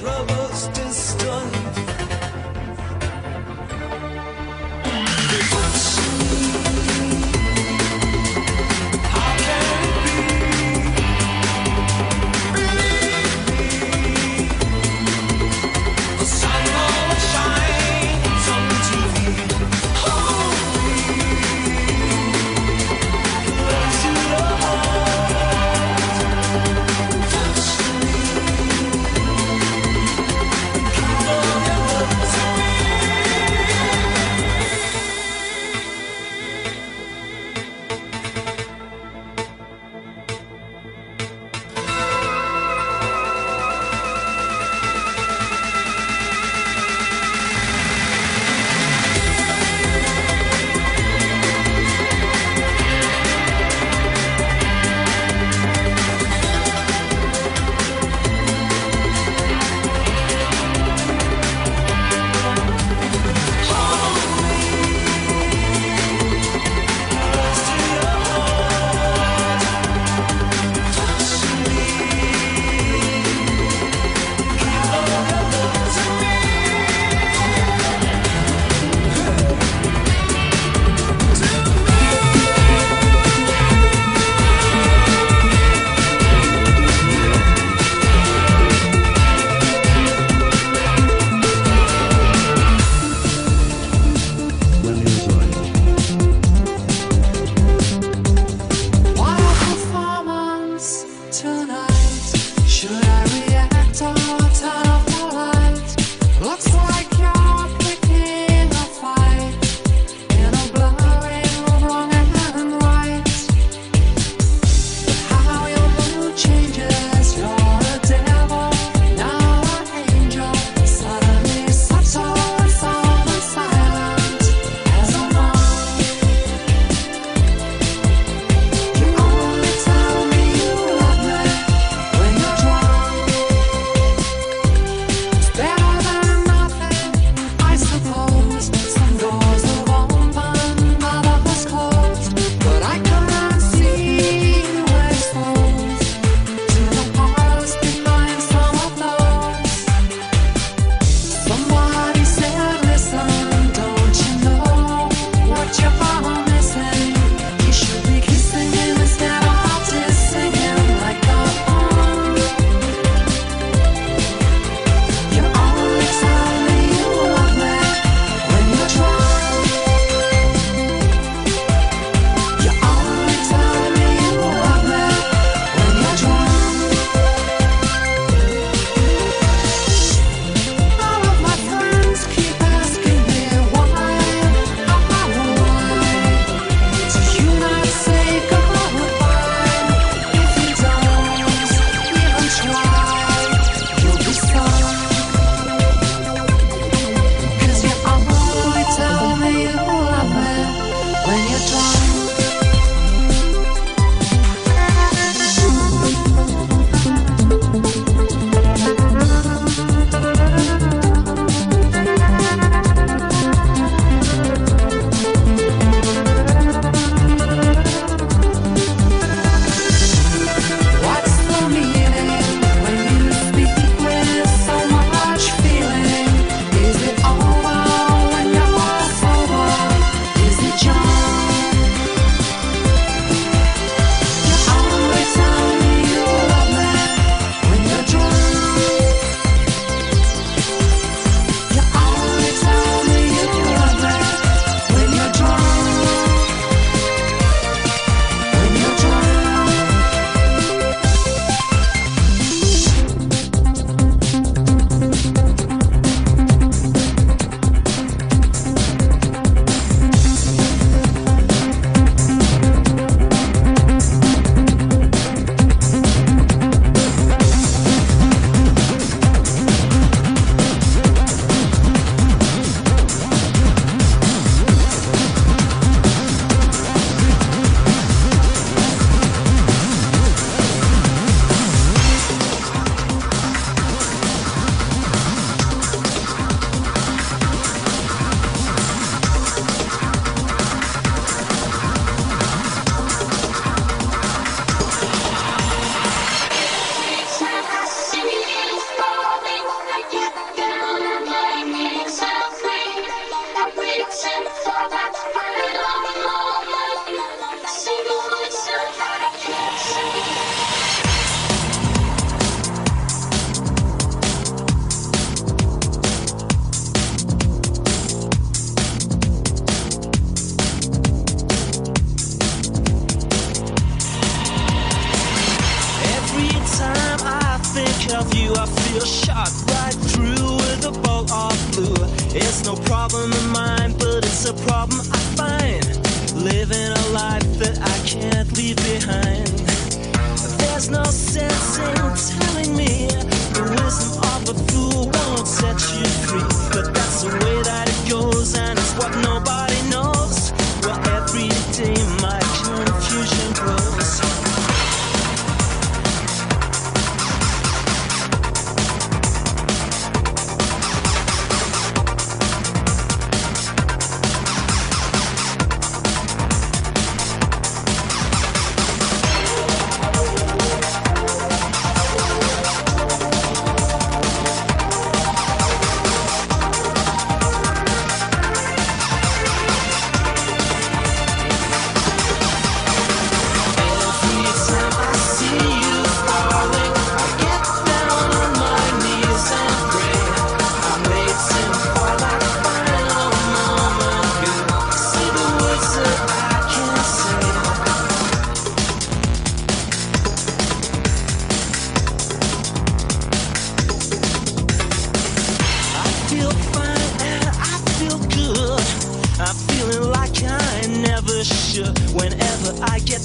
trouble.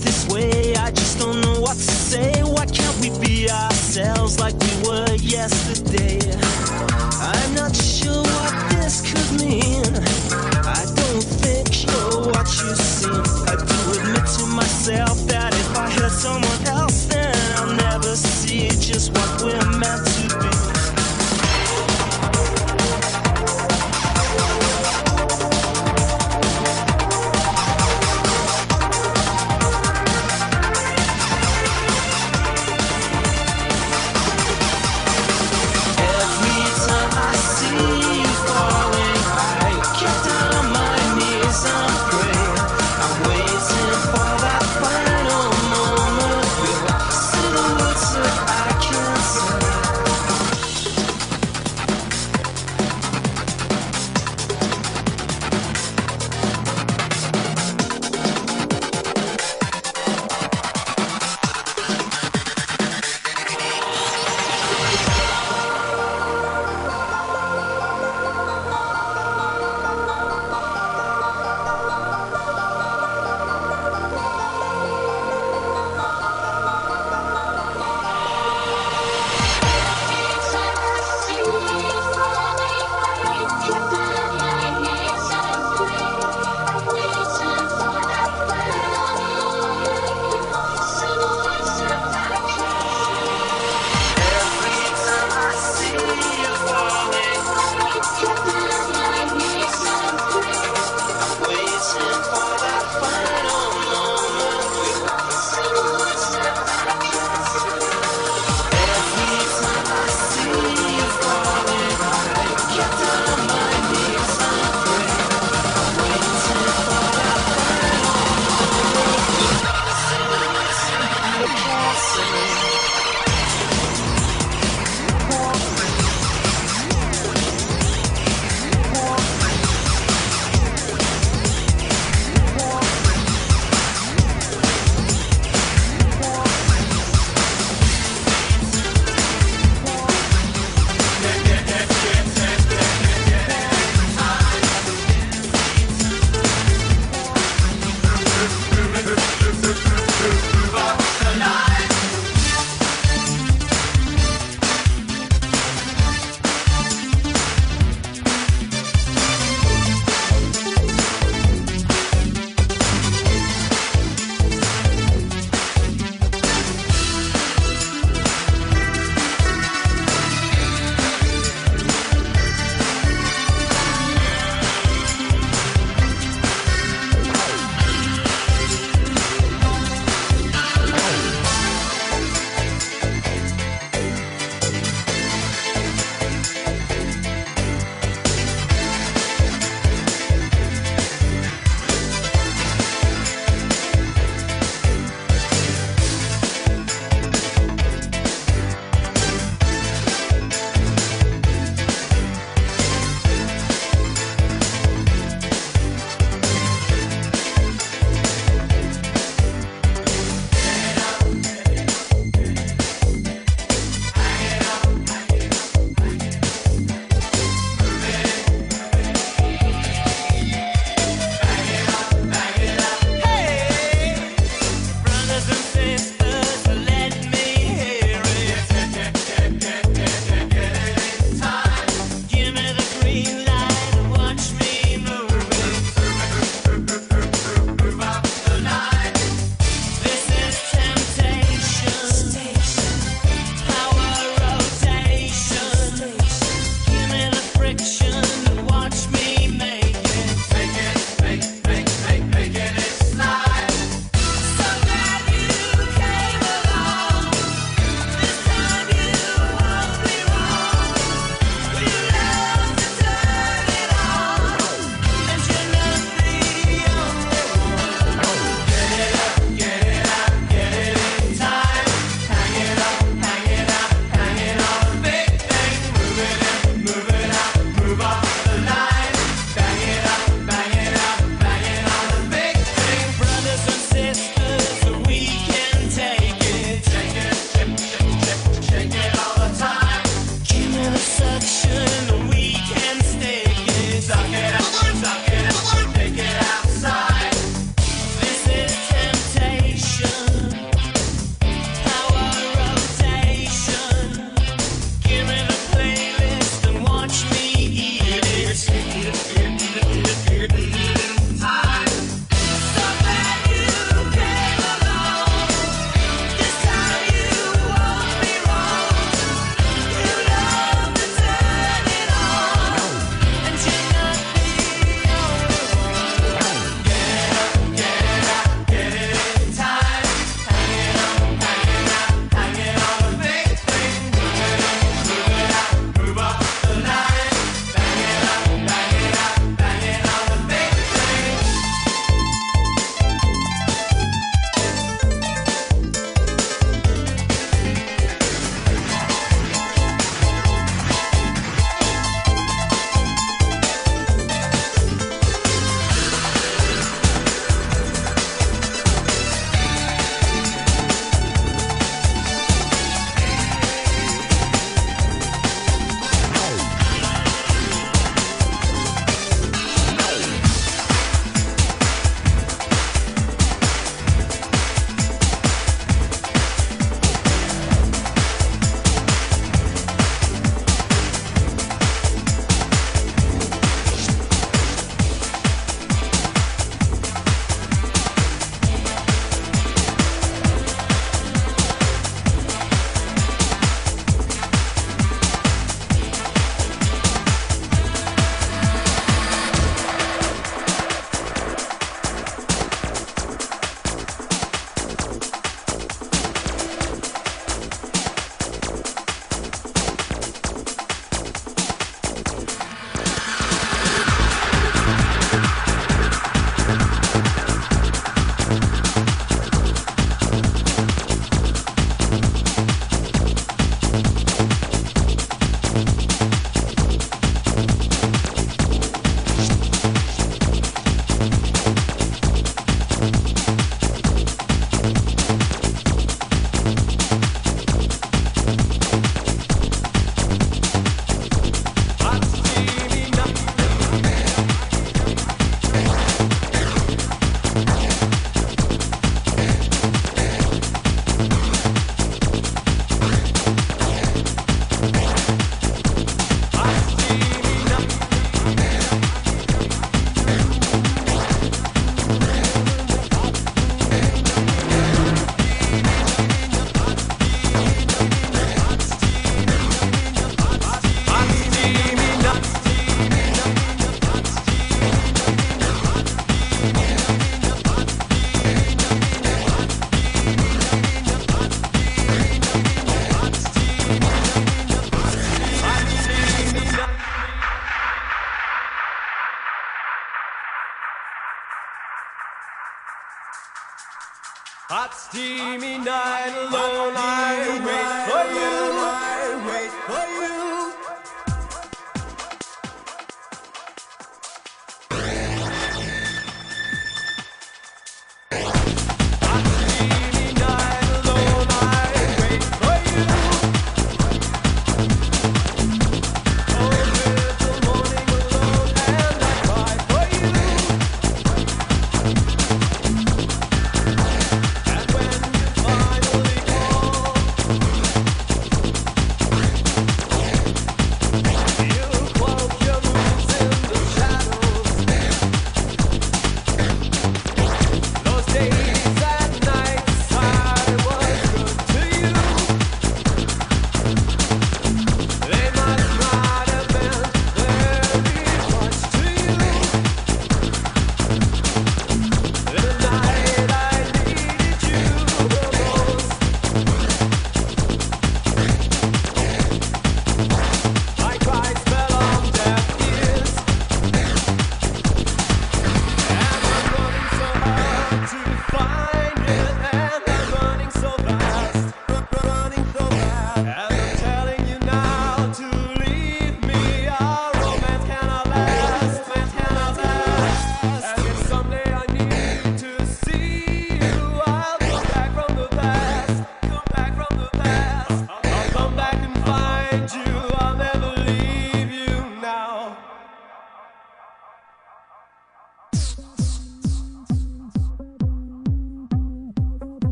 This way,